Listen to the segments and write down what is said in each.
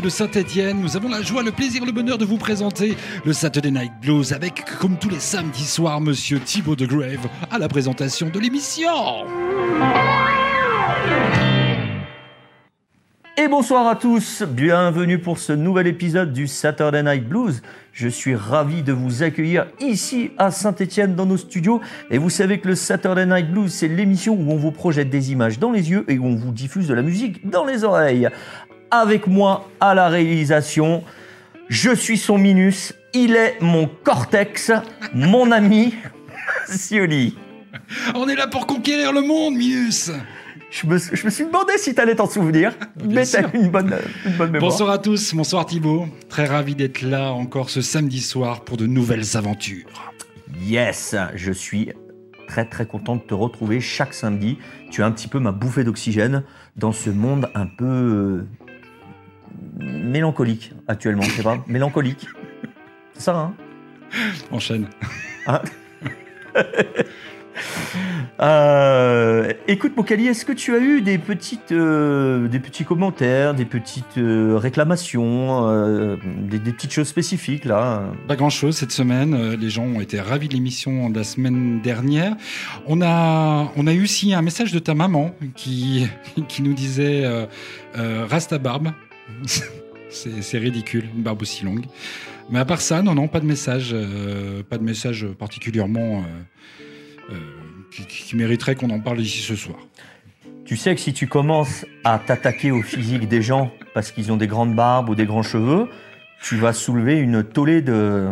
de Saint-Etienne. Nous avons la joie, le plaisir, le bonheur de vous présenter le Saturday Night Blues avec, comme tous les samedis soirs, monsieur Thibaut de Grave à la présentation de l'émission. Et bonsoir à tous, bienvenue pour ce nouvel épisode du Saturday Night Blues. Je suis ravi de vous accueillir ici à Saint-Étienne dans nos studios. Et vous savez que le Saturday Night Blues, c'est l'émission où on vous projette des images dans les yeux et où on vous diffuse de la musique dans les oreilles. Avec moi à la réalisation, je suis son Minus, il est mon Cortex, mon ami, Sioli. On est là pour conquérir le monde, Minus je me, je me, suis demandé si tu allais t'en souvenir, mais tu une bonne, une bonne mémoire. Bonsoir à tous, bonsoir Thibaut. Très ravi d'être là encore ce samedi soir pour de nouvelles aventures. Yes, je suis très très content de te retrouver chaque samedi. Tu es un petit peu ma bouffée d'oxygène dans ce monde un peu mélancolique actuellement, je sais pas, mélancolique. C'est ça, hein? Enchaîne. Ah. Euh, écoute, Mokali, est-ce que tu as eu des, petites, euh, des petits commentaires, des petites euh, réclamations, des, petites choses spécifiques là? Pas grand-chose cette semaine. Les gens ont été ravis de l'émission de la semaine dernière. On a, on a eu aussi un message de ta maman qui, qui nous disait Reste ta barbe. C'est ridicule, une barbe aussi longue. Mais à part ça, non, non, pas de message, pas de message particulièrement euh, qui, mériterait qu'on en parle ici ce soir. Tu sais que si tu commences à t'attaquer au physique des gens parce qu'ils ont des grandes barbes ou des grands cheveux, tu vas soulever une tollée de,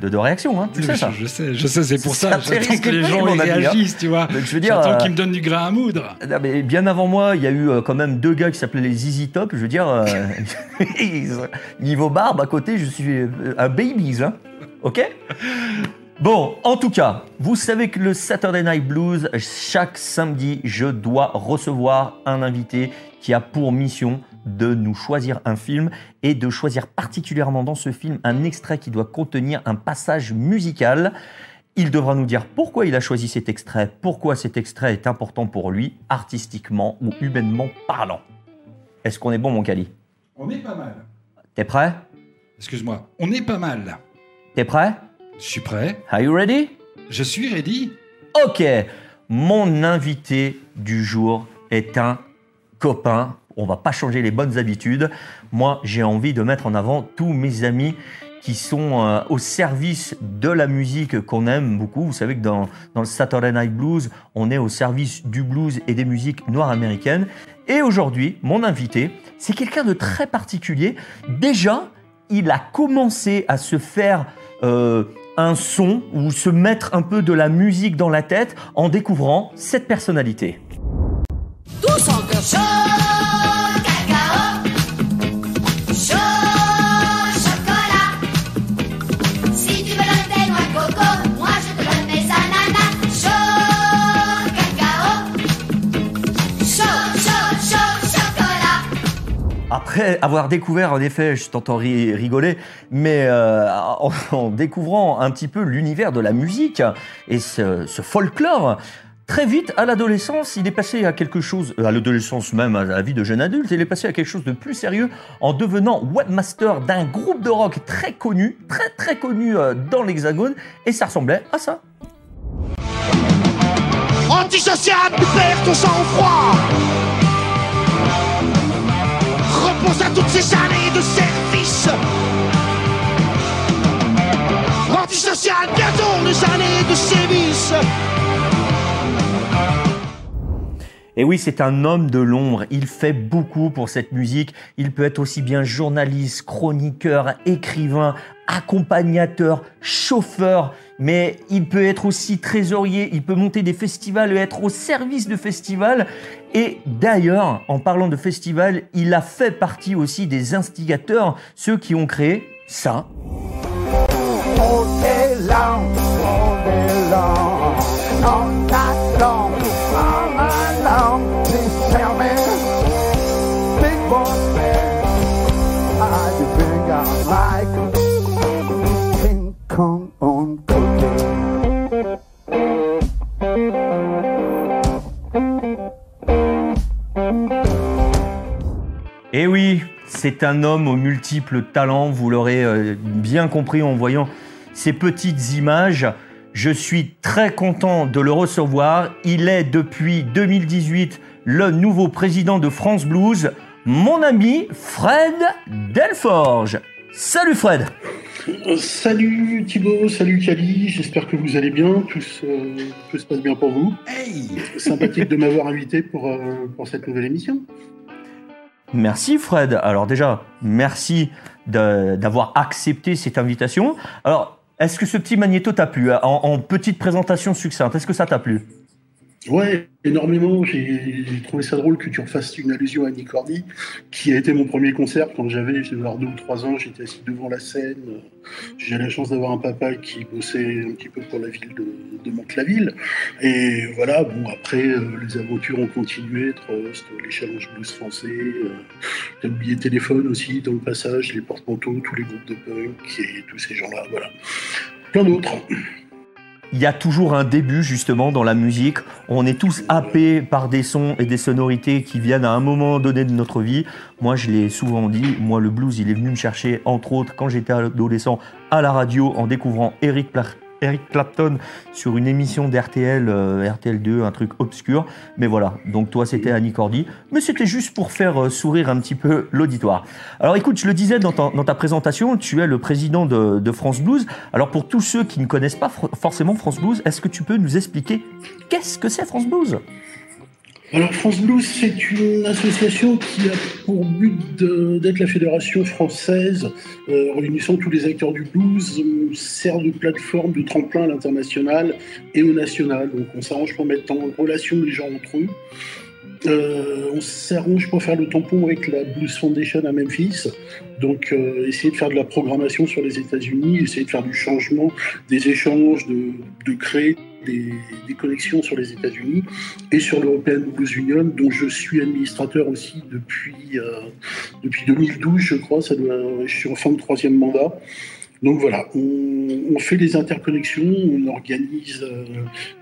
de, réactions. Hein. Tu sais ça Je sais, je sais, c'est pour ça. J'attends que les gens hein. réagissent, tu vois. je veux dire, J'attends qu'ils me donnent du grain à moudre. mais bien avant moi, il y a eu euh, quand même deux gars qui s'appelaient les Easy Top. Je veux dire, euh, niveau barbe, à côté, je suis un babies. Hein. OK? Bon, en tout cas, vous savez que le Saturday Night Blues, chaque samedi, je dois recevoir un invité qui a pour mission de nous choisir un film et de choisir particulièrement dans ce film un extrait qui doit contenir un passage musical. Il devra nous dire pourquoi il a choisi cet extrait, pourquoi cet extrait est important pour lui, artistiquement ou humainement parlant. Est-ce qu'on est bon, mon Cali On est pas mal. T'es prêt? Excuse-moi, on est pas mal. T'es prêt? Je suis prêt. Are you ready? Je suis ready. Ok. Mon invité du jour est un copain. On va pas changer les bonnes habitudes. Moi, j'ai envie de mettre en avant tous mes amis qui sont euh, au service de la musique qu'on aime beaucoup. Vous savez que dans, dans le Saturday Night Blues, on est au service du blues et des musiques noires américaines. Et aujourd'hui, mon invité, c'est quelqu'un de très particulier. Déjà, il a commencé à se faire euh, un son ou se mettre un peu de la musique dans la tête en découvrant cette personnalité. Tous en après avoir découvert, en effet, je t'entends rigoler, mais euh, en, découvrant un petit peu l'univers de la musique et ce, folklore, Très vite, à l'adolescence, il est passé à quelque chose, à l'adolescence même, à la vie de jeune adulte, il est passé à quelque chose de plus sérieux en devenant webmaster d'un groupe de rock très connu, très très connu euh, dans l'Hexagone, et ça ressemblait à ça. Antisocial, perds ton sang-froid Repense à toutes ces années de service. Antisocial, bientôt les années de service. Et oui, c'est un homme de l'ombre. Il fait beaucoup pour cette musique. Il peut être aussi bien journaliste, chroniqueur, écrivain, accompagnateur, chauffeur, mais il peut être aussi trésorier, il peut monter des festivals et être au service de festivals. Et d'ailleurs, en parlant de festivals, il a fait partie aussi des instigateurs, ceux qui ont créé ça. Eh oui, C'est un homme aux multiples talents, vous l'aurez euh, bien compris en voyant ces petites images. Je suis très content de le recevoir. Il est depuis 2018 le nouveau président de France Blues, mon ami Fred Delforge. Salut Fred Salut Thibaut, salut Kali, j'espère que vous allez bien, tout se, tout se passe bien pour vous. Hey Sympathique de m'avoir invité pour, euh, pour cette nouvelle émission. Merci Fred. Alors déjà, merci d'avoir accepté cette invitation. Alors, est-ce que ce petit magnéto t'a plu? En petite présentation succincte Est-ce que ça t'a plu? Ouais, énormément. J'ai trouvé ça drôle que tu refasses une allusion à Nick Cordy, qui a été mon premier concert quand j'avais, deux ou trois ans. J'étais assis devant la scène. J'ai la chance d'avoir un papa qui bossait un petit peu pour la ville de, de Mantes-la-Ville. Et voilà, bon, après, euh, les aventures ont continué. Trust, les challenges blues français. Euh, T'as oublié Téléphone aussi dans le passage, les porte-manteaux, tous les groupes de punk et tous ces gens-là. Voilà. Plein d'autres. Il y a toujours un début justement dans la musique. On est tous happés par des sons et des sonorités qui viennent à un moment donné de notre vie. Moi, je l'ai souvent dit, moi le blues, il est venu me chercher, entre autres, quand j'étais adolescent à la radio en découvrant Eric, Pla- Eric Clapton sur une émission d'RTL, euh, RTL2, un truc obscur. Mais voilà, donc toi c'était Annie Cordy. Mais c'était juste pour faire euh, sourire un petit peu l'auditoire. Alors écoute, je le disais dans ta, présentation, tu es le président de, France Blues. Alors pour tous ceux qui ne connaissent pas forcément France Blues, est-ce que tu peux nous expliquer qu'est-ce que c'est France Blues? Alors France Blues, c'est une association qui a pour but d'être la fédération française euh, réunissant tous les acteurs du blues, euh, sert de plateforme, de tremplin à l'international et au national. Donc on s'arrange pour mettre en relation les gens entre eux. Euh, on s'arrange pour faire le tampon avec la Blues Foundation à Memphis. Donc euh, essayer de faire de la programmation sur les États-Unis, essayer de faire du changement, des échanges, de créer des, connexions sur les États-Unis et sur l'European Blues Union, dont je suis administrateur aussi depuis, euh, depuis 2012, je crois. Ça doit, je suis en fin de troisième mandat. Donc voilà, on, fait des interconnexions, on organise euh,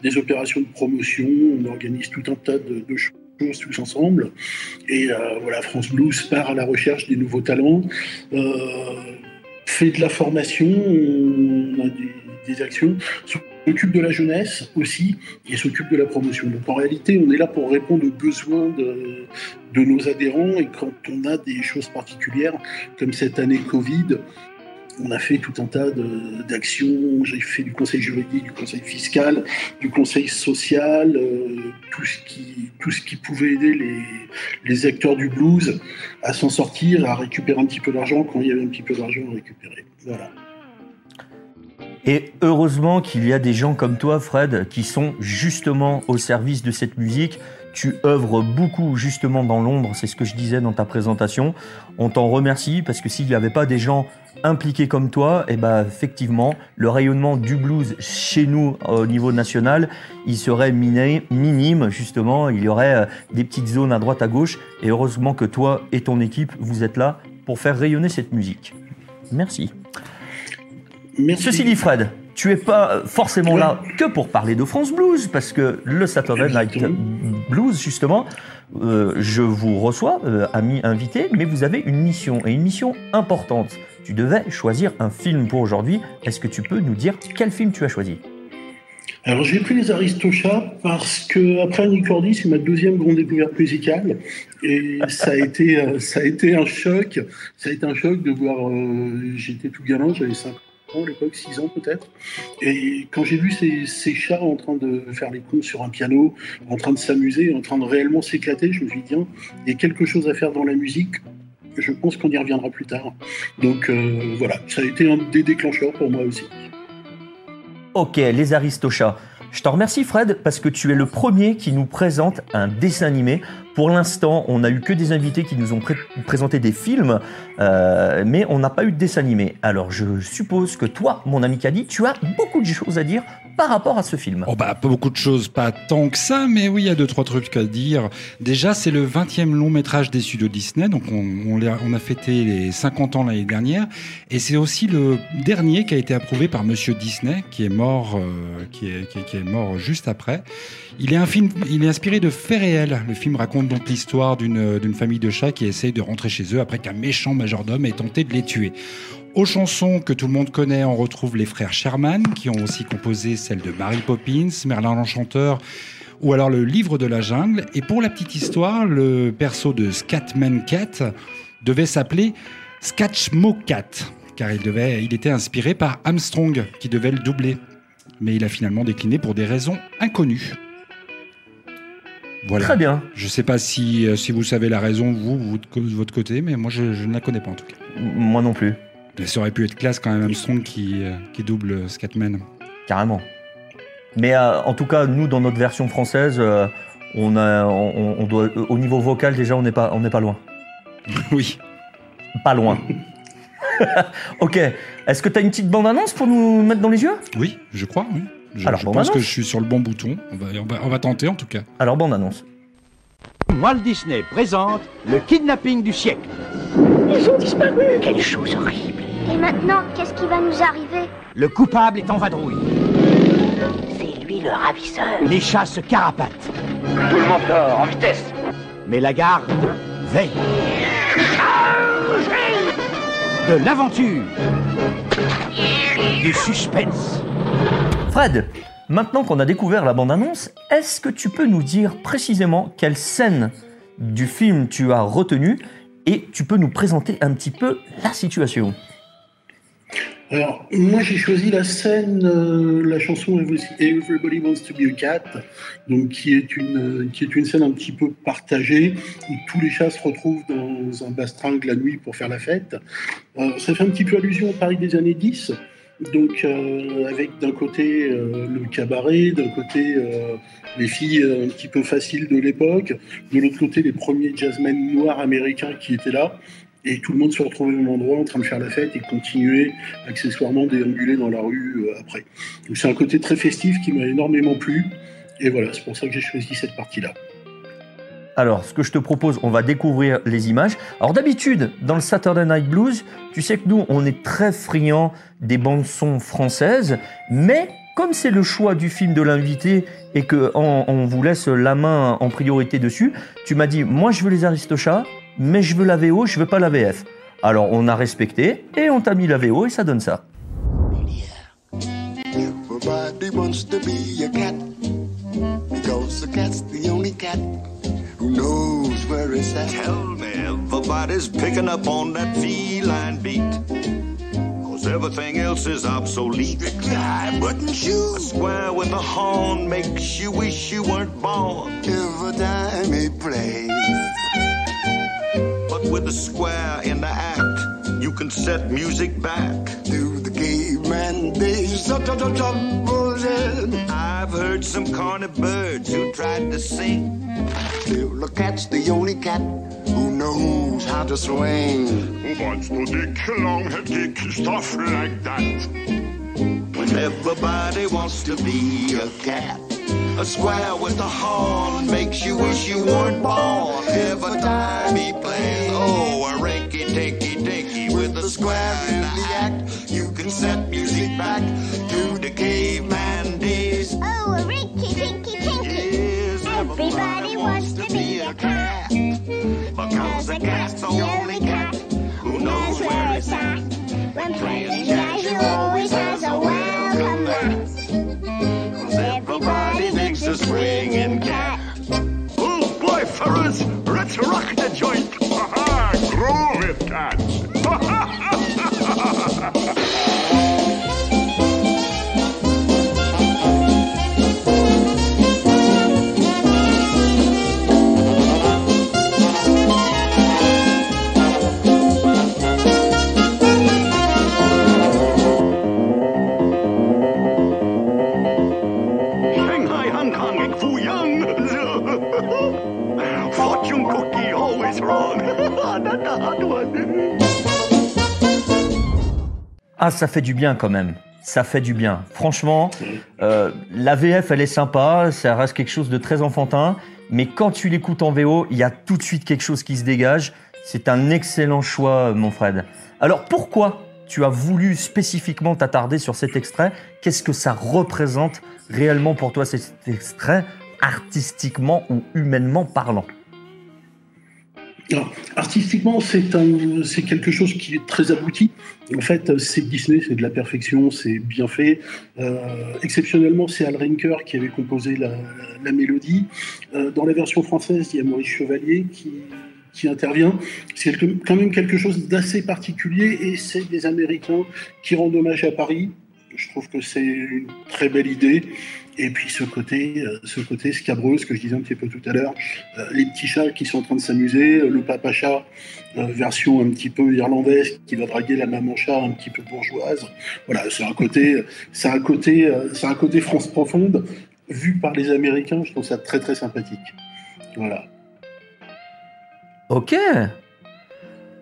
des opérations de promotion, on organise tout un tas de, choses tous ensemble. Et euh, voilà, France Blues part à la recherche des nouveaux talents, fait de la formation, on a des, des actions, s'occupe de la jeunesse aussi et s'occupe de la promotion. Donc en réalité, on est là pour répondre aux besoins de, nos adhérents et quand on a des choses particulières, comme cette année Covid, on a fait tout un tas d'actions. J'ai fait du conseil juridique, du conseil fiscal, du conseil social, euh, tout, ce qui, tout ce qui pouvait aider les, les acteurs du blues à s'en sortir, à récupérer un petit peu d'argent quand il y avait un petit peu d'argent à récupérer. Voilà. Et heureusement qu'il y a des gens comme toi, Fred, qui sont justement au service de cette musique. Tu œuvres beaucoup justement dans l'ombre, c'est ce que je disais dans ta présentation. On t'en remercie parce que s'il n'y avait pas des gens impliqués comme toi, eh ben effectivement, le rayonnement du blues chez nous au niveau national, il serait minime justement. Il y aurait euh, des petites zones à droite à gauche. Et heureusement que toi et ton équipe, vous êtes là pour faire rayonner cette musique. Merci. Merci. Ceci dit, Fred, tu es pas forcément Ouais. là que pour parler de France Blues, parce que le Saturday Night. Blues, justement, euh, je vous reçois, euh, amis invités, mais vous avez une mission, et une mission importante. Tu devais choisir un film pour aujourd'hui. Est-ce que tu peux nous dire quel film tu as choisi? Alors j'ai pris les Aristochats parce que après Annie Cordy, c'est ma deuxième grande découverte musicale et ça a été euh, ça a été un choc. Ça a été un choc de voir. euh, J'étais tout gamin, j'avais 5 ans à l'époque, 6 ans peut-être. Et quand j'ai vu ces, chats en train de faire les cons sur un piano, en train de s'amuser, en train de réellement s'éclater, je me suis dit il y a quelque chose à faire dans la musique. Je pense qu'on y reviendra plus tard. Donc euh, voilà, ça a été un des déclencheurs pour moi aussi. Ok, les Aristochats. Je te remercie Fred parce que tu es le premier qui nous présente un dessin animé. Pour l'instant, on n'a eu que des invités qui nous ont pré- présenté des films, euh, mais on n'a pas eu de dessin animé. Alors je suppose que toi, mon ami Kadi, tu as beaucoup de choses à dire par rapport à ce film Oh bah pas beaucoup de choses, pas tant que ça, mais oui, il y a deux trois trucs à dire. Déjà, c'est le 20e long métrage des studios Disney, donc on, a, fêté les 50 ans l'année dernière, et c'est aussi le dernier qui a été approuvé par Monsieur Disney, qui est mort, euh, qui, est, mort juste après. Il est un film, il est inspiré de faits réels. Le film raconte donc l'histoire d'une d'une famille de chats qui essaye de rentrer chez eux après qu'un méchant majordome ait tenté de les tuer. Aux chansons que tout le monde connaît, on retrouve les frères Sherman, qui ont aussi composé celles de Mary Poppins, Merlin l'Enchanteur, ou alors le Livre de la Jungle. Et pour la petite histoire, le perso de Scatman Cat devait s'appeler Scatchmo Cat, car il, devait, il était inspiré par Armstrong, qui devait le doubler. Mais il a finalement décliné pour des raisons inconnues. Voilà. Très bien. Je ne sais pas si, euh, si vous savez la raison, vous, vous, de votre côté, mais moi, je, je ne la connais pas en tout cas. Moi non plus. Mais ça aurait pu être classe quand même, Armstrong qui, euh, qui double Scatman. Carrément. Mais euh, en tout cas, nous, dans notre version française, euh, on a, on, on doit, au niveau vocal, déjà, on n'est pas, on n'est pas loin. oui. Pas loin. ok. Est-ce que tu as une petite bande-annonce pour nous mettre dans les yeux? Oui, je crois, oui. Je, Alors, je pense que je suis sur le bon bouton. On va, on va, on va tenter en tout cas. Alors, bande-annonce. Walt Disney présente le kidnapping du siècle. Ils ont disparu Quelle chose horrible Et maintenant, qu'est-ce qui va nous arriver Le coupable est en vadrouille. C'est lui le ravisseur Les chats se carapatent. Tout le monde dort, en vitesse Mais la garde veille. De l'aventure. Du suspense. Fred, maintenant qu'on a découvert la bande-annonce, est-ce que tu peux nous dire précisément quelle scène du film tu as retenue et tu peux nous présenter un petit peu la situation? Alors, moi j'ai choisi la scène, euh, la chanson Everybody Wants to Be a Cat, donc qui est une qui est une scène un petit peu partagée où tous les chats se retrouvent dans un bastringue la nuit pour faire la fête. Euh, ça fait un petit peu allusion au Paris des années 10. Donc euh, avec d'un côté euh, le cabaret, d'un côté euh, les filles euh, un petit peu faciles de l'époque, de l'autre côté les premiers jazzmen noirs américains qui étaient là, et tout le monde se retrouvait au même endroit en train de faire la fête et continuer accessoirement déambuler dans la rue euh, après. Donc c'est un côté très festif qui m'a énormément plu, et voilà, c'est pour ça que j'ai choisi cette partie-là. Alors, ce que je te propose, on va découvrir les images. Alors d'habitude, dans le Saturday Night Blues, tu sais que nous, on est très friands des bandes son françaises, mais comme c'est le choix du film de l'invité et que on, on vous laisse la main en priorité dessus, tu m'as dit, moi je veux les Aristochats, mais je veux la VO, je veux pas la VF. Alors on a respecté et on t'a mis la VO et ça donne ça. Everybody wants to be a cat because a cat's the only cat who knows where it's at. Tell me, everybody's picking up on that feline beat. Cause everything else is obsolete. Fly button shoes A square with a horn makes you wish you weren't born. every time he plays. But with the square in the act, you can set music back. To the caveman days, da da da da. I've heard some corny birds who tried to sing. Till the cat's the only cat who knows how to swing. Wants to dick, long dick, stuff like that. When everybody wants to be a cat. A square with a horn makes you wish you weren't born. Every time he plays, oh, a rinky tinky dinky with a square in the act. You can set music back to the caveman days. Oh, a rinky tinky tinky. Yes, Everybody wants to be a cat. Because a cat's the only fait du bien quand même. ça fait du bien. Franchement, euh, la VF, elle est sympa, ça reste quelque chose de très enfantin, mais quand tu l'écoutes en VO, il y a tout de suite quelque chose qui se dégage. C'est un excellent choix, mon Fred. Alors pourquoi tu as voulu spécifiquement t'attarder sur cet extrait? Qu'est-ce que ça représente réellement pour toi cet extrait, artistiquement ou humainement parlant? Alors, artistiquement, c'est quelque chose qui est très abouti. En fait, c'est Disney, c'est de la perfection, c'est bien fait. Euh, exceptionnellement, c'est Al Rinker qui avait composé la, mélodie. Euh, dans la version française, il y a Maurice Chevalier qui, intervient. C'est quand même quelque chose d'assez particulier et c'est des Américains qui rendent hommage à Paris. Je trouve que c'est une très belle idée. Et puis ce côté, euh, ce côté scabreux, ce que je disais un petit peu tout à l'heure, euh, les petits chats qui sont en train de s'amuser, euh, le papa chat, version un petit peu irlandaise, qui va draguer la maman chat un petit peu bourgeoise. Voilà, c'est un côté, c'est un côté, c'est un côté France profonde vu par les Américains. Je trouve ça très très sympathique. Voilà. Ok.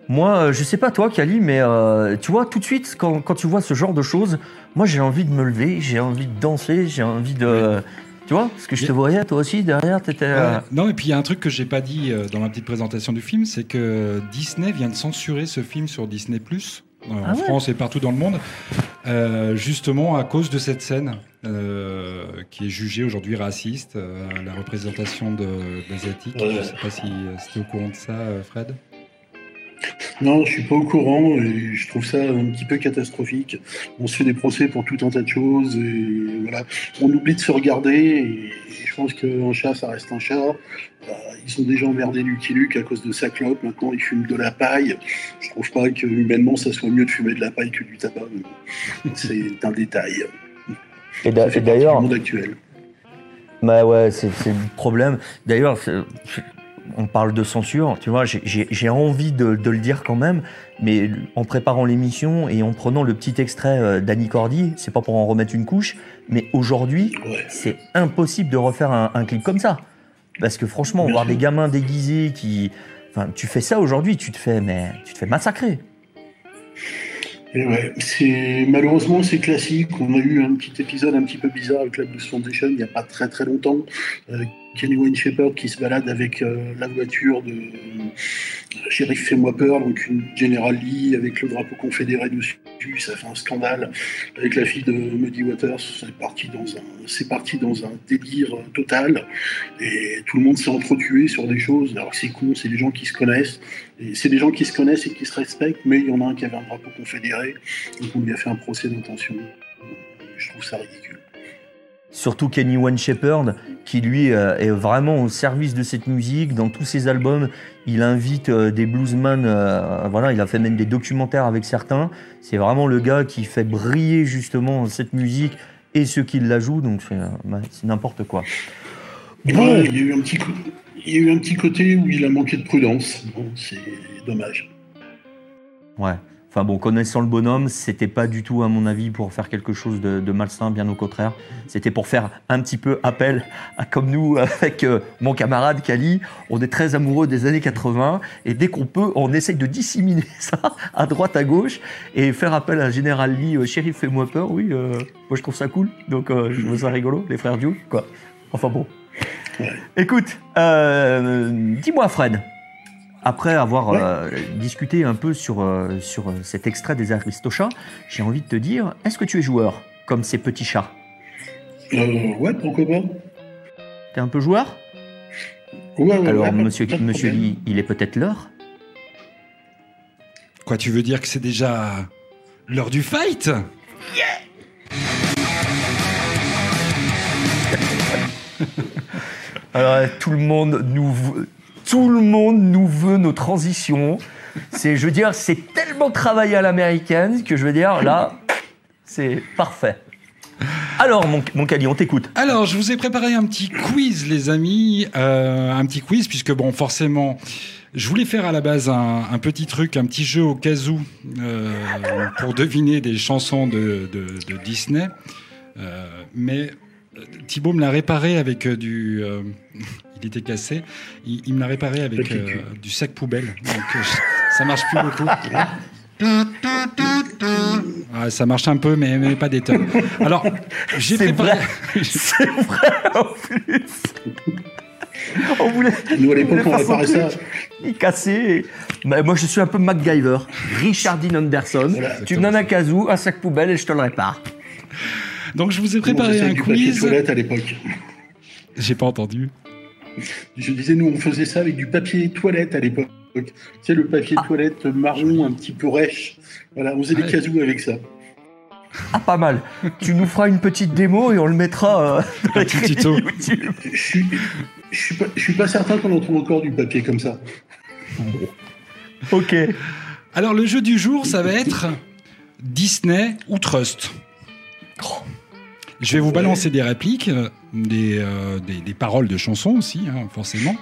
Moi, euh, je sais pas toi, Kali, mais euh, tu vois, tout de suite, quand, quand tu vois ce genre de choses, moi j'ai envie de me lever, j'ai envie de danser, j'ai envie de. Tu vois Parce que je te voyais, toi aussi, derrière, t'étais. euh. Non, et puis il y a un truc que j'ai pas dit euh, dans ma petite présentation du film, c'est que Disney vient de censurer ce film sur Disney Plus en Ah ouais France et partout dans le monde, euh, justement à cause de cette scène euh, qui est jugée aujourd'hui raciste, euh, la représentation de- d'asiatiques. Ouais. Je sais pas si t'es au courant de ça, Fred. Non, je suis pas au courant et je trouve ça un petit peu catastrophique. On se fait des procès pour tout un tas de choses et voilà. On oublie de se regarder et, je pense qu'un chat, ça reste un chat. Euh, ils ont déjà emmerdé Lucky Luke à cause de sa clope. Maintenant, ils fument de la paille. Je trouve pas que humainement, ça soit mieux de fumer de la paille que du tabac. C'est un détail. Et d'ailleurs, monde actuel. Bah ouais, c'est c'est le problème. D'ailleurs, c'est- on parle de censure, tu vois, j'ai- envie de, de le dire quand même, mais en préparant l'émission et en prenant le petit extrait euh, d'Annie Cordy, c'est pas pour en remettre une couche, mais aujourd'hui, Ouais. c'est impossible de refaire un, un clip comme ça. Parce que franchement, Bien voir sûr. des gamins déguisés qui. Enfin, tu fais ça aujourd'hui, tu te fais, mais tu te fais massacrer. Et ouais, c'est malheureusement c'est classique. On a eu un petit épisode un petit peu bizarre avec la Blues Foundation il n'y a pas très très longtemps. Euh, Kenny Wayne Shepherd qui se balade avec euh, la voiture de Sheriff Fais-moi peur, donc une General Lee avec le drapeau confédéré dessus. Ça fait un scandale avec la fille de Muddy Waters. C'est parti dans un, c'est parti dans un délire euh, total. Et tout le monde s'est entretué sur des choses. Alors c'est con, c'est des gens qui se connaissent. Et c'est des gens qui se connaissent et qui se respectent, mais il y en a un qui avait un drapeau confédéré, donc on lui a fait un procès d'intention. Je trouve ça ridicule. Surtout Kenny One Shepherd, qui lui euh, est vraiment au service de cette musique. Dans tous ses albums, il invite euh, des bluesmen. euh, voilà, il a fait même des documentaires avec certains. C'est vraiment le gars qui fait briller justement cette musique et ceux qui la jouent. Donc c'est c'est n'importe quoi. Bon. il, y a eu un petit il y a eu un petit côté où il a manqué de prudence. Bon, c'est dommage. Ouais. Enfin bon, connaissant le bonhomme, c'était pas du tout, à mon avis, pour faire quelque chose de, de malsain, bien au contraire. C'était pour faire un petit peu appel à comme nous, avec euh, mon camarade Kali. On est très amoureux des années 80 et dès qu'on peut, on essaye de disséminer ça à droite, à gauche et faire appel à Général Lee, euh, shérif, fais-moi peur. Oui, euh, moi je trouve ça cool. Donc euh, je trouve ça rigolo, les frères Duke, quoi. Enfin bon. Écoute, euh, dis-moi, Fred. Après avoir Ouais. euh, discuté un peu sur, euh, sur euh, cet extrait des Aristochats, j'ai envie de te dire, est-ce que tu es joueur comme ces petits chats? Euh, ouais, pourquoi pas. T'es un peu joueur? Ouais, ouais, Alors, ouais, monsieur, monsieur. Lee, il est peut-être l'heure? Quoi, tu veux dire que c'est déjà l'heure du fight? Alors, euh, tout le monde nous, tout le monde nous veut nos transitions. C'est, je veux c'est tellement travaillé à l'américaine que je veux dire, là, c'est parfait. Alors, mon, mon Cali, on t'écoute. Alors, je vous ai préparé un petit quiz, les amis. Euh, un petit quiz, puisque, bon, forcément, je voulais faire à la base un, petit truc, un petit jeu au cas où, euh, pour deviner des chansons de, Disney. Euh, mais Thibaut me l'a réparé avec du. Il était cassé. Il, il me l'a réparé avec euh, du sac poubelle. Donc, euh, ça marche plus beaucoup. Ah, ça marche un peu, mais, mais pas des tonnes. Alors, j'ai C'est préparé. C'est vrai en plus. On voulait. Nous, à l'époque, on réparait ça. Il cassait. Bah, moi, je suis un peu MacGyver. Richard Dean Anderson. Voilà, tu me donnes un casou, un sac poubelle et je te le répare. Donc, je vous ai préparé faisait un quiz. à l'époque? J'ai pas entendu. Je disais, nous, on faisait ça avec du papier toilette à l'époque. Tu sais, le papier toilette marron, un petit peu rêche. Voilà, on faisait Ouais. des casous avec ça. Ah, pas mal. tu nous feras une petite démo et on le mettra euh, dans Un les petit crédits tuto. YouTube. Je suis, je suis pas, je suis pas certain qu'on en trouve encore du papier comme ça. Ok. Alors, le jeu du jour, ça va être Disney ou Trust. Je vais vous balancer des répliques, des, euh, des, des paroles de chansons aussi, hein, forcément.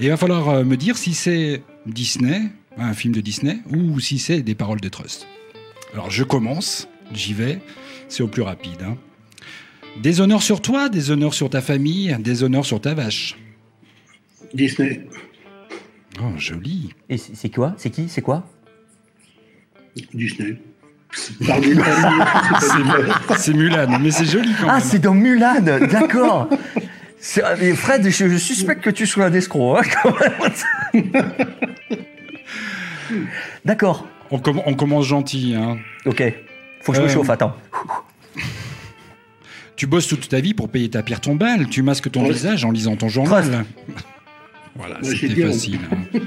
Et il va falloir euh, me dire si c'est Disney, un film de Disney, ou si c'est des paroles de Trust. Alors, je commence, j'y vais, c'est au plus rapide. hein. Des honneurs sur toi, des honneurs sur ta famille, des honneurs sur ta vache. Disney, Oh, joli. Et c'est c'est quoi? C'est qui? C'est quoi? Disney. C'est Mulan, mais c'est joli quand Ah, même. c'est dans Mulan, d'accord. C'est- ah, mais Fred, je, je suspecte que tu sois un escroc, hein. D'accord. On, comm- on commence gentil. Hein. Ok. Faut que je me Euh, chauffe, attends. Tu bosses toute ta vie pour payer ta pierre tombale. Tu masques ton visage en lisant ton journal. Trust. Voilà, Ouais, c'était facile. hein.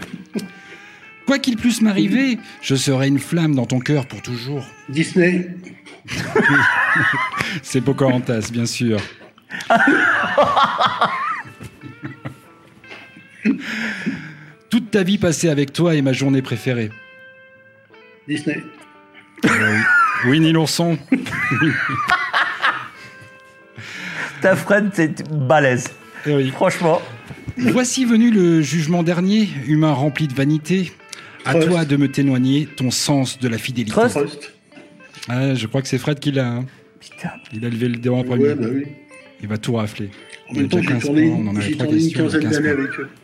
Quoi qu'il puisse m'arriver, je serai une flamme dans ton cœur pour toujours. Disney, C'est Pocahontas, bien sûr. Toute ta vie passée avec toi est ma journée préférée. Disney, Winnie l'ourson. Ta Fred, c'est balèze. Eh oui. Franchement. Voici venu le jugement dernier, humain rempli de vanité. À toi de me témoigner ton sens de la fidélité. Trust. Trust. Ah, je crois que c'est Fred qui l'a. hein. Putain. Il a levé le débat en premier. Ouais, bah oui. Il va tout rafler. En Il y a même temps, déjà j'ai 15 tourné, points, on en avait j'ai trois tourné une questions, quinzaine 15 d'années points. avec eux.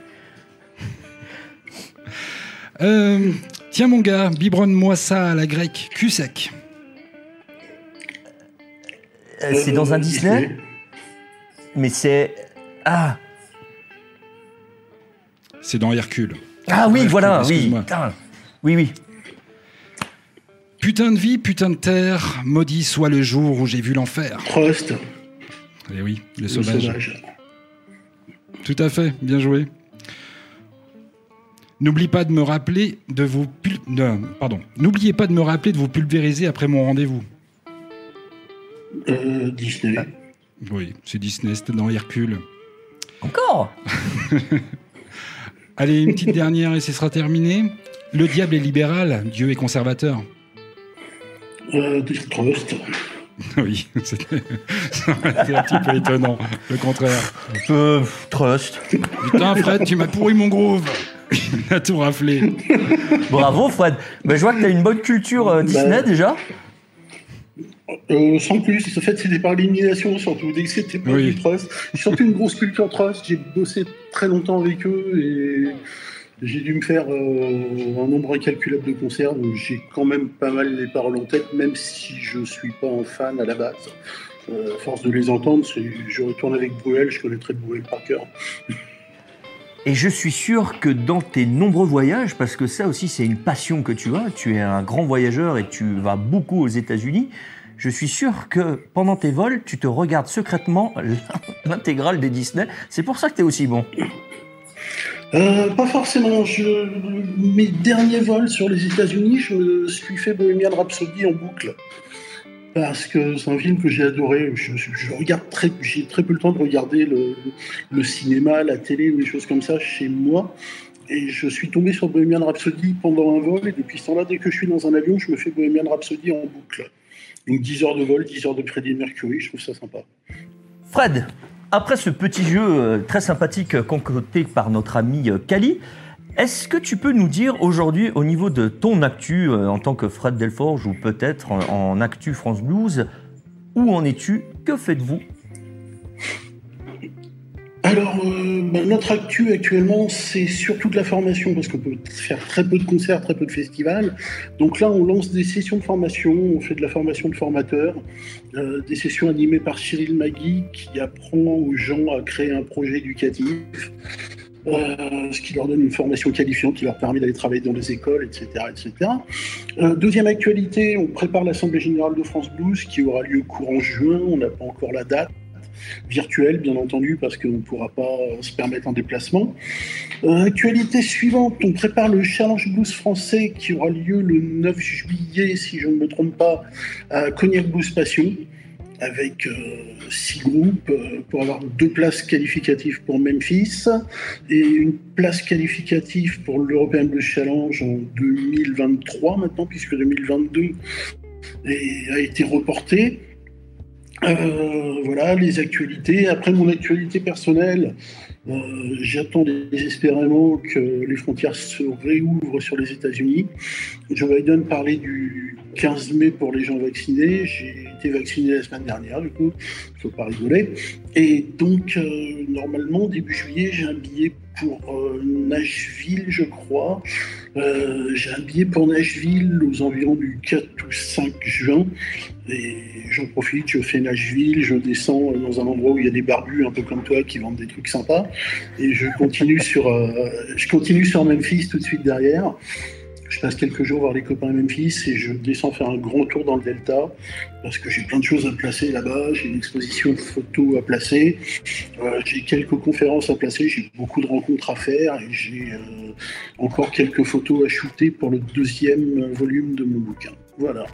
Euh, tiens mon gars, biberonne-moi ça à la grecque, cul sec. Euh, c'est dans un Euh, Disney, mais c'est. Ah. C'est dans Hercule. Ah oui, Ouais, voilà, oui. Putain. Oui, oui. Putain de vie, putain de terre, maudit soit le jour où j'ai vu l'enfer. Trust, Eh oui, le le sauvage. sauvage. Tout à fait, bien joué. N'oublie pas de me rappeler de vous pul- de- pardon. N'oubliez pas de me rappeler de vous pulvériser après mon rendez-vous. Euh, Disney, Oui, c'est Disney, c'était dans Hercule. Encore? Allez, une petite dernière et ce sera terminé. Le diable est libéral, Dieu est conservateur. euh, Trust, Oui, c'était un petit peu étonnant, le contraire. euh, Trust. Putain, Fred, tu m'as pourri mon groove. Il a tout raflé. Bravo, Fred. Bah, je vois que tu as une bonne culture euh, Disney Bah. déjà. Euh, sans plus, en fait, c'était par élimination, surtout. Dès que c'était pas Oui. du trust. J'ai surtout une grosse culture trust. J'ai bossé très longtemps avec eux et j'ai dû me faire euh, un nombre incalculable de concerts. Donc j'ai quand même pas mal les paroles en tête, même si je suis pas un fan à la base. Euh, à force de les entendre, je retourne avec Bruel, je connaîtrais Bruel par cœur. Et je suis sûr que dans tes nombreux voyages, parce que ça aussi c'est une passion que tu as, tu es un grand voyageur et tu vas beaucoup aux États-Unis, je suis sûr que pendant tes vols, tu te regardes secrètement l'intégrale des Disney. C'est pour ça que tu es aussi bon. Euh, pas forcément. Mes derniers vols sur les États-Unis, je me suis fait Bohemian Rhapsody en boucle. Parce que c'est un film que j'ai adoré. Je, regarde très, j'ai très peu le temps de regarder le, le cinéma, la télé ou des choses comme ça chez moi. Et je suis tombé sur Bohemian Rhapsody pendant un vol. Et depuis ce temps-là, dès que je suis dans un avion, je me fais Bohemian Rhapsody en boucle. Donc 10 heures de vol, 10 heures de crédit de Mercury, je trouve ça sympa. Fred, après ce petit jeu euh, très sympathique concocté par notre ami euh, Kali, est-ce que tu peux nous dire aujourd'hui, au niveau de ton actu euh, en tant que Fred Delforge ou peut-être en actu France Blues, où en es-tu? Que faites-vous? Alors, euh, bah, notre actu actuellement, c'est surtout de la formation, parce qu'on peut faire très peu de concerts, très peu de festivals. Donc là, on lance des sessions de formation, on fait de la formation de formateurs, euh, des sessions animées par Cyril Magui, qui apprend aux gens à créer un projet éducatif, euh, ce qui leur donne une formation qualifiante, qui leur permet d'aller travailler dans les écoles, etc. etc. Deuxième actualité, on prépare l'Assemblée Générale de France Blues, qui aura lieu courant juin, on n'a pas encore la date virtuelle, bien entendu, parce qu'on ne pourra pas se permettre un déplacement. Euh, actualité suivante, on prépare le Challenge Blues français qui aura lieu le 9 juillet, si je ne me trompe pas, à Cognac Blues Passion, avec euh, six groupes euh, pour avoir deux places qualificatives pour Memphis et une place qualificative pour l'European Blues Challenge en 2023 maintenant, puisque 2022 est- a été reporté. Euh, voilà les actualités. Après mon actualité personnelle, euh, j'attends désespérément que les frontières se réouvrent sur les États-Unis. Joe Biden parlait du 15 mai pour les gens vaccinés. J'ai été vacciné la semaine dernière, du coup, il faut pas rigoler. Et donc, euh, normalement, début juillet, j'ai un billet pour euh, Nashville, je crois. J'ai un billet pour Nashville aux environs du 4 ou 5 juin. Et j'en profite, je fais Nashville, je descends dans un endroit où il y a des barbus un peu comme toi qui vendent des trucs sympas. Et je continue sur, euh, je continue sur Memphis tout de suite derrière. Je passe quelques jours voir les copains à Memphis et je descends faire un grand tour dans le Delta parce que j'ai plein de choses à placer là-bas. J'ai une exposition photo à placer, euh, j'ai quelques conférences à placer, j'ai beaucoup de rencontres à faire et j'ai euh, encore quelques photos à shooter pour le deuxième volume de mon bouquin. Voilà.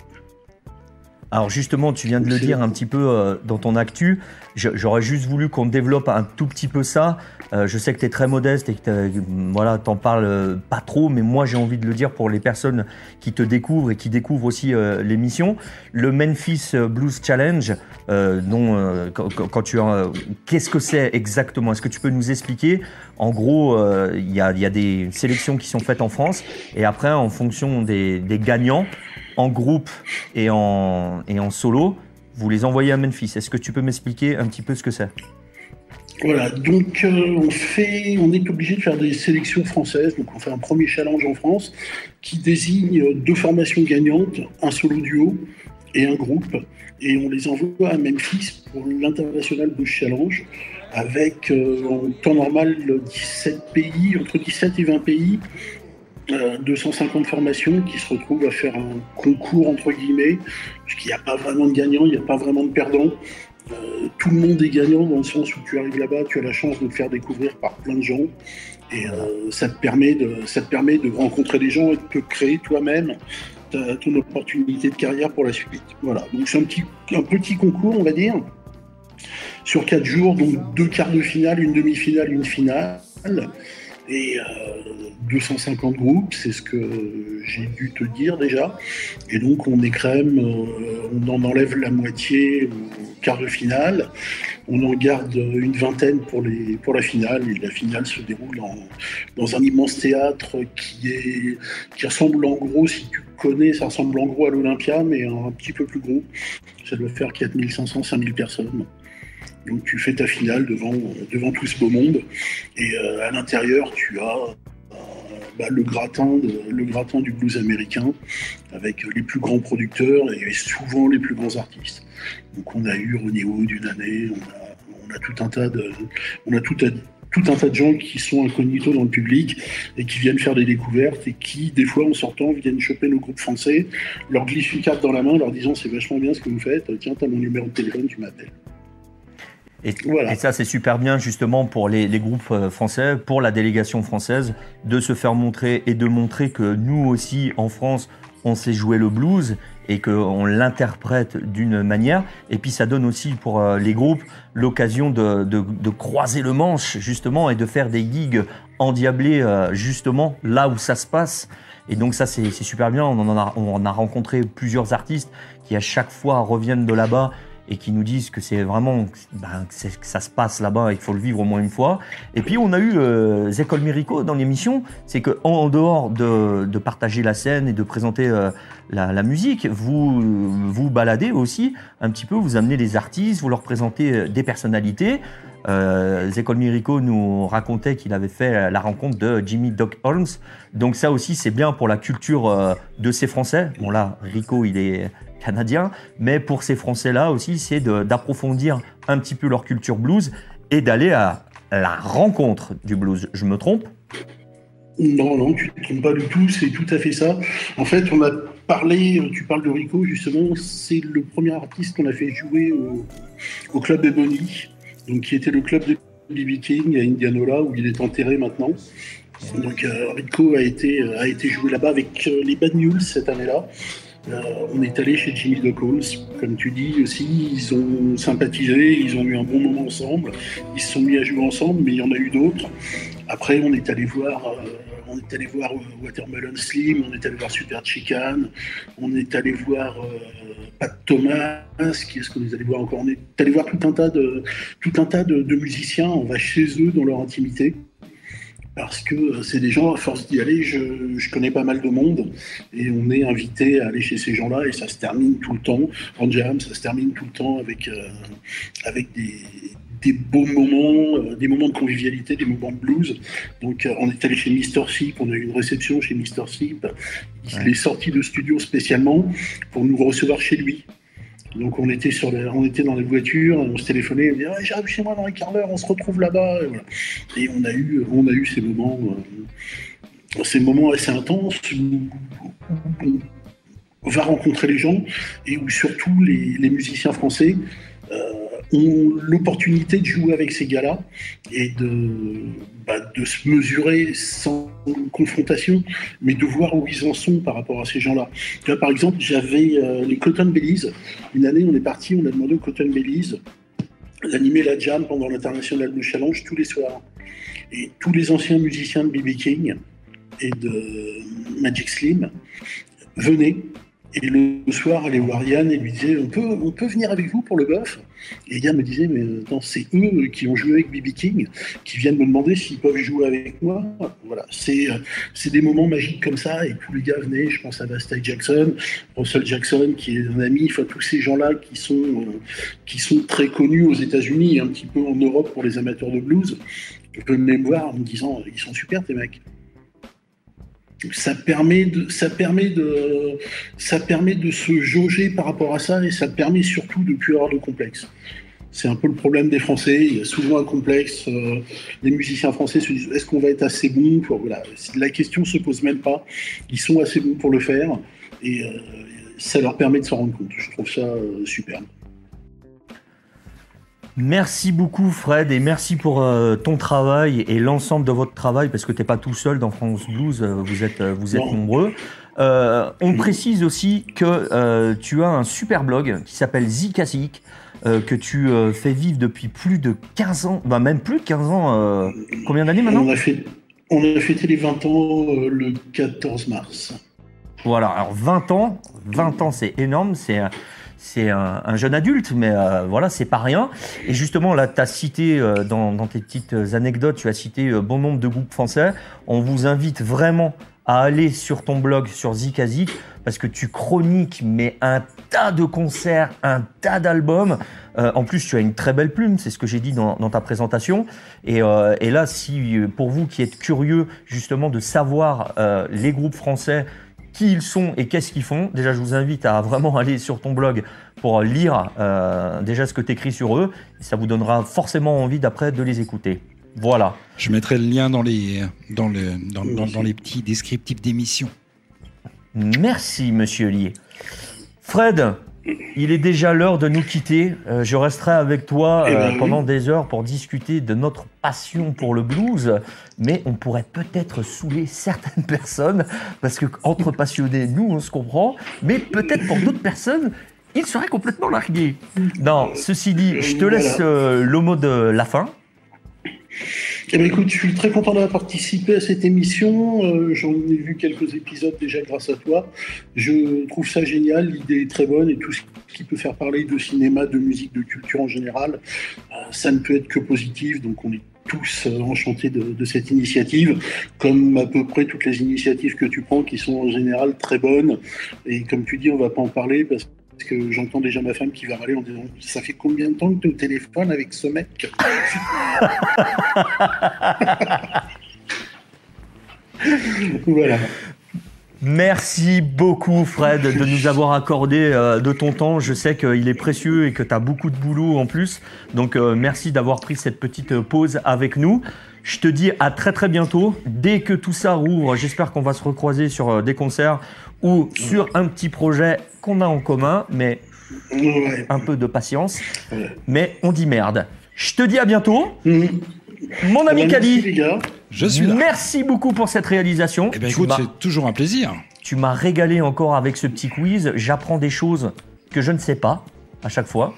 Alors justement, tu viens de le dire un petit peu euh, dans ton actu. J'aurais juste voulu qu'on développe un tout petit peu ça. Euh, je sais que tu es très modeste et que t'as- voilà, t'en parles euh, pas trop, mais moi j'ai envie de le dire pour les personnes qui te découvrent et qui découvrent aussi euh, l'émission. Le Memphis Blues Challenge, euh, dont euh, quand, tu qu'est-ce que c'est exactement? Est-ce que tu peux nous expliquer? En gros, euh, il y, a, il y a des sélections qui sont faites en France et après, en fonction des, des gagnants, en groupe et en, solo, vous les envoyez à Memphis. Est-ce que tu peux m'expliquer un petit peu ce que c'est? Voilà, donc euh, on, est obligé de faire des sélections françaises. Donc on fait un premier challenge en France qui désigne euh, deux formations gagnantes, un solo duo et un groupe. Et on les envoie à Memphis pour l'International Blues Challenge avec euh, en temps normal 17 pays, entre 17 et 20 pays, euh, 250 formations qui se retrouvent à faire un concours entre guillemets, parce qu'il n'y a pas vraiment de gagnants, il n'y a pas vraiment de perdants. Euh, tout le monde est gagnant dans le sens où tu arrives là-bas, tu as la chance de te faire découvrir par plein de gens et euh, ça, te permet de, rencontrer des gens et de te créer toi-même ton opportunité de carrière pour la suite. Voilà, donc c'est un petit, un petit concours, on va dire, sur quatre jours, donc deux quarts de finale, une demi-finale, une finale. Et euh, 250 groupes, c'est ce que j'ai dû te dire déjà. Et donc on écrème, euh, on en enlève la moitié au quart de finale. On en garde une vingtaine pour, les, pour la finale. Et la finale se déroule dans un immense théâtre qui, est, qui ressemble en gros, si tu connais, ça ressemble en gros à l'Olympia, mais un petit peu plus gros. Ça doit faire 4500, 5000 personnes. Donc tu fais ta finale devant, devant tout ce beau monde. Et euh, à l'intérieur, tu as euh, bah, le, gratin le gratin du blues américain avec les plus grands producteurs et souvent les plus grands artistes. Donc on a eu Ronnie Wood une année, on a, on a tout un tas de, on a tout un, tout un tas de gens qui sont incognito dans le public et qui viennent faire des découvertes et qui, des fois, en sortant, viennent choper nos groupes français, leur glissent une carte dans la main, leur disant c'est vachement bien ce que vous faites, tiens, t'as mon numéro de téléphone, tu m'appelles. Et, Voilà. et ça, c'est super bien justement pour les, les groupes euh, français, pour la délégation française, de se faire montrer et de montrer que nous aussi, en France, on sait jouer le blues et qu'on l'interprète d'une manière. Et puis ça donne aussi pour euh, les groupes l'occasion de, de- de croiser le manche justement et de faire des gigs endiablés euh, justement là où ça se passe. Et donc ça c'est c'est super bien. On en a, on a rencontré plusieurs artistes qui à chaque fois reviennent de là-bas et qui nous disent que c'est vraiment ben, que, ça se passe là-bas et qu'il faut le vivre au moins une fois. Et puis on a eu euh, Mirico dans l'émission, c'est que en, dehors de, partager la scène et de présenter euh, la, musique, vous vous baladez aussi un petit peu, vous amenez les artistes, vous leur présentez euh, des personnalités. Euh, Mirico nous racontait qu'il avait fait la rencontre de Jimmy Doc Holmes. Donc ça aussi, c'est bien pour la culture euh, de ces Français. Bon là, Rico, il est canadien, mais pour ces Français-là aussi, c'est d'approfondir un petit peu leur culture blues et d'aller à la rencontre du blues. Je me trompe? Non, non, tu ne te trompes pas du tout, c'est tout à fait ça. En fait, on a parlé, tu parles de Rico, justement, c'est le premier artiste qu'on a fait jouer au, club Ebony, donc qui était le club de B.B. King à Indianola, où il est enterré maintenant. Donc euh, Rico a été, a été joué là-bas avec euh, les Bad Mules cette année-là. Euh, on est allé chez Jimmy Doc comme tu dis aussi, ils ont sympathisé, ils ont eu un bon moment ensemble, ils se sont mis à jouer ensemble, mais il y en a eu d'autres. Après, on est allé voir, euh, on est allé voir Watermelon Slim, on est allé voir Super Chicken, on est allé voir euh, Pat Thomas, qui est-ce qu'on est allé voir encore? On est allé voir tout un tas de, tout un tas de musiciens. On va chez eux dans leur intimité. Parce que euh, c'est des gens, à force d'y aller, je, je connais pas mal de monde et on est invité à aller chez ces gens-là et ça se termine tout le temps en jam, ça se termine tout le temps avec, euh, avec des, des beaux moments, euh, des moments de convivialité, des moments de blues. Donc euh, on est allé chez Mister Sip, on a eu une réception chez Mister Sip. Il est sorti de studio spécialement pour nous recevoir chez lui. Donc on était, sur on était dans la voiture, on se téléphonait, on disait Ah, j'arrive chez moi dans un quart d'heure, on se retrouve là-bas. Et, voilà. Et on a eu, ces moments, euh, ces moments assez intenses où on va rencontrer les gens et où surtout les, les musiciens français euh, ont l'opportunité de jouer avec ces gars-là et de, bah, de se mesurer sans confrontation, mais de voir où ils en sont par rapport à ces gens-là. Par exemple, j'avais euh, les Cotton Bellies. Une année, on est parti, on a demandé aux Cotton Bellies d'animer la jam pendant l'International Blue Challenge tous les soirs. Et tous les anciens musiciens de B.B. King et de Magic Slim venaient et le soir allaient voir Yann et lui disaient on peut, on peut venir avec vous pour le bœuf Et Yann me disait mais attends, c'est eux qui ont joué avec B.B. King qui viennent me demander s'ils peuvent jouer avec moi. Voilà, c'est des moments magiques comme ça et tous les gars venaient, je pense à Basta Jackson, Russell Jackson qui est un ami, enfin tous ces gens-là qui sont, qui sont très connus aux États-Unis un petit peu en Europe pour les amateurs de blues, venaient me voir en me disant ils sont super tes mecs. Ça permet, de, ça, permet de, ça permet de se jauger par rapport à ça et ça permet surtout de plus avoir de complexe. C'est un peu le problème des Français. Il y a souvent un complexe. euh, les musiciens français se disent est-ce qu'on va être assez bon voilà. La question se pose même pas. Ils sont assez bons pour le faire et euh, ça leur permet de s'en rendre compte. Je trouve ça euh, superbe. Merci beaucoup Fred et merci pour euh, ton travail et l'ensemble de votre travail parce que tu n'es pas tout seul dans France Blues, euh, vous êtes, euh, vous êtes nombreux. Euh, on précise aussi que euh, tu as un super blog qui s'appelle Zikazik euh, que tu fais vivre depuis plus de 15 ans, bah même plus de 15 ans, euh, combien d'années maintenant On a, fait, on a fêté les 20 ans le 14 mars. Voilà, alors 20 ans, 20 ans c'est énorme, c'est c'est un, un jeune adulte, mais euh, voilà, c'est pas rien. Et justement, là, tu as cité euh, dans, dans tes petites anecdotes, tu as cité euh, bon nombre de groupes français. On vous invite vraiment à aller sur ton blog, sur Zikazik, parce que tu chroniques, mais un tas de concerts, un tas d'albums. Euh, en plus, tu as une très belle plume, c'est ce que j'ai dit dans, dans ta présentation. Et, euh, et là, si euh, pour vous qui êtes curieux justement de savoir euh, les groupes français, qui ils sont et qu'est-ce qu'ils font. Déjà, je vous invite à vraiment aller sur ton blog pour lire euh, déjà ce que tu écris sur eux. Ça vous donnera forcément envie d'après de les écouter. Voilà. Je mettrai le lien dans les, dans le, dans, dans- dans les petits descriptifs d'émission. Merci, monsieur Lier. Fred, il est déjà l'heure de nous quitter. Euh, je resterai avec toi Eh ben euh, oui. pendant des heures pour discuter de notre passion pour le blues, mais on pourrait peut-être saouler certaines personnes, parce que entre passionnés, nous, on se comprend, mais peut-être pour d'autres personnes, ils seraient complètement largués. Non, ceci dit, je te laisse euh, le mot de la fin. Eh ben, écoute, je suis très content d'avoir participé à cette émission. Euh, J'en ai vu quelques épisodes déjà grâce à toi. Je trouve ça génial, l'idée est très bonne et tout ce qui peut faire parler de cinéma, de musique, de culture en général, euh, ça ne peut être que positif. Donc on est tous euh, enchantés de, de cette initiative, comme à peu près toutes les initiatives que tu prends qui sont en général très bonnes. Et comme tu dis, on va pas en parler parce que j'entends déjà ma femme qui va râler en disant ça fait combien de temps que tu es au téléphone avec ce mec? Voilà. Merci beaucoup Fred de nous avoir accordé euh, de ton temps. Je sais qu'il est précieux et que tu as beaucoup de boulot en plus. Donc euh, merci d'avoir pris cette petite euh, pause avec nous. Je te dis à très très bientôt. Dès que tout ça rouvre, j'espère qu'on va se recroiser sur euh, des concerts ou sur un petit projet qu'on a en commun, mais Ouais. un peu de patience. Ouais. Mais on dit merde. Je te dis à bientôt. Mhm. Mon ami Merci, Kali, les gars. Je suis là. merci beaucoup pour cette réalisation. Eh Tu écoute, m'as- c'est toujours un plaisir. Tu m'as régalé encore avec ce petit quiz. J'apprends des choses que je ne sais pas à chaque fois.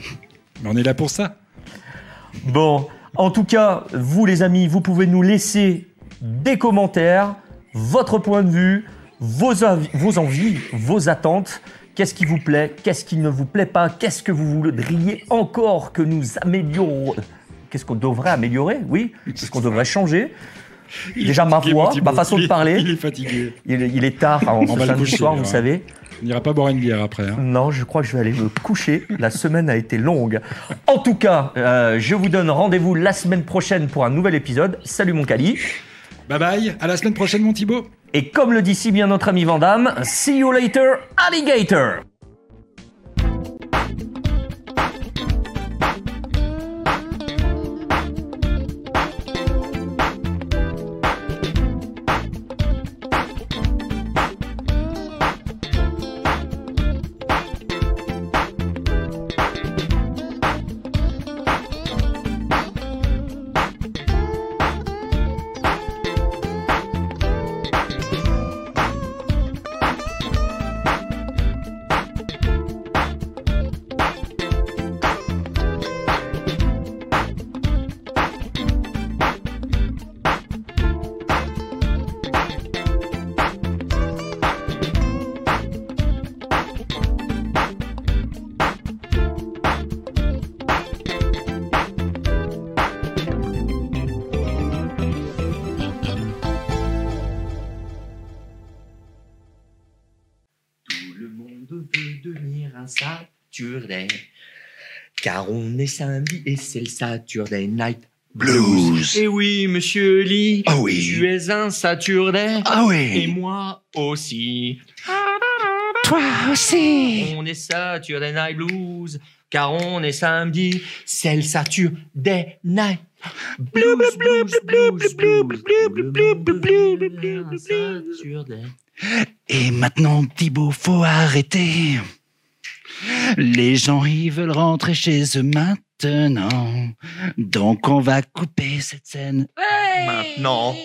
Mais on est là pour ça. Bon, en tout cas, vous les amis, vous pouvez nous laisser des commentaires, votre point de vue, vos, envies, vos attentes. Qu'est-ce qui vous plaît Qu'est-ce qui ne vous plaît pas Qu'est-ce que vous voudriez encore que nous améliorions Qu'est-ce qu'on devrait améliorer? Oui, qu'est-ce qu'on devrait changer? Déjà ma voix, ma façon de parler. Il est fatigué. Il est, il est tard, hein, On ce va le samedi coucher, soir, vous hein. savez. On n'ira pas boire une bière après. hein. Non, je crois que je vais aller me coucher. La semaine a été longue. En tout cas, euh, je vous donne rendez-vous la semaine prochaine pour un nouvel épisode. Salut mon Cali. Bye bye. À la semaine prochaine, mon Thibaut. Et comme le dit si bien notre ami Vandame, see you later, alligator. On est samedi et c'est le Saturday Night Blues. Et oui, monsieur Lee, Ah oui. tu es un Saturday. Ah Et moi aussi. Toi aussi. On est Saturday Night Blues. Car on est samedi, c'est le Saturday Night Blues. Et maintenant, Thibaut, faut arrêter. Les gens, ils veulent rentrer chez eux maintenant. Donc, on va couper cette scène. Maintenant.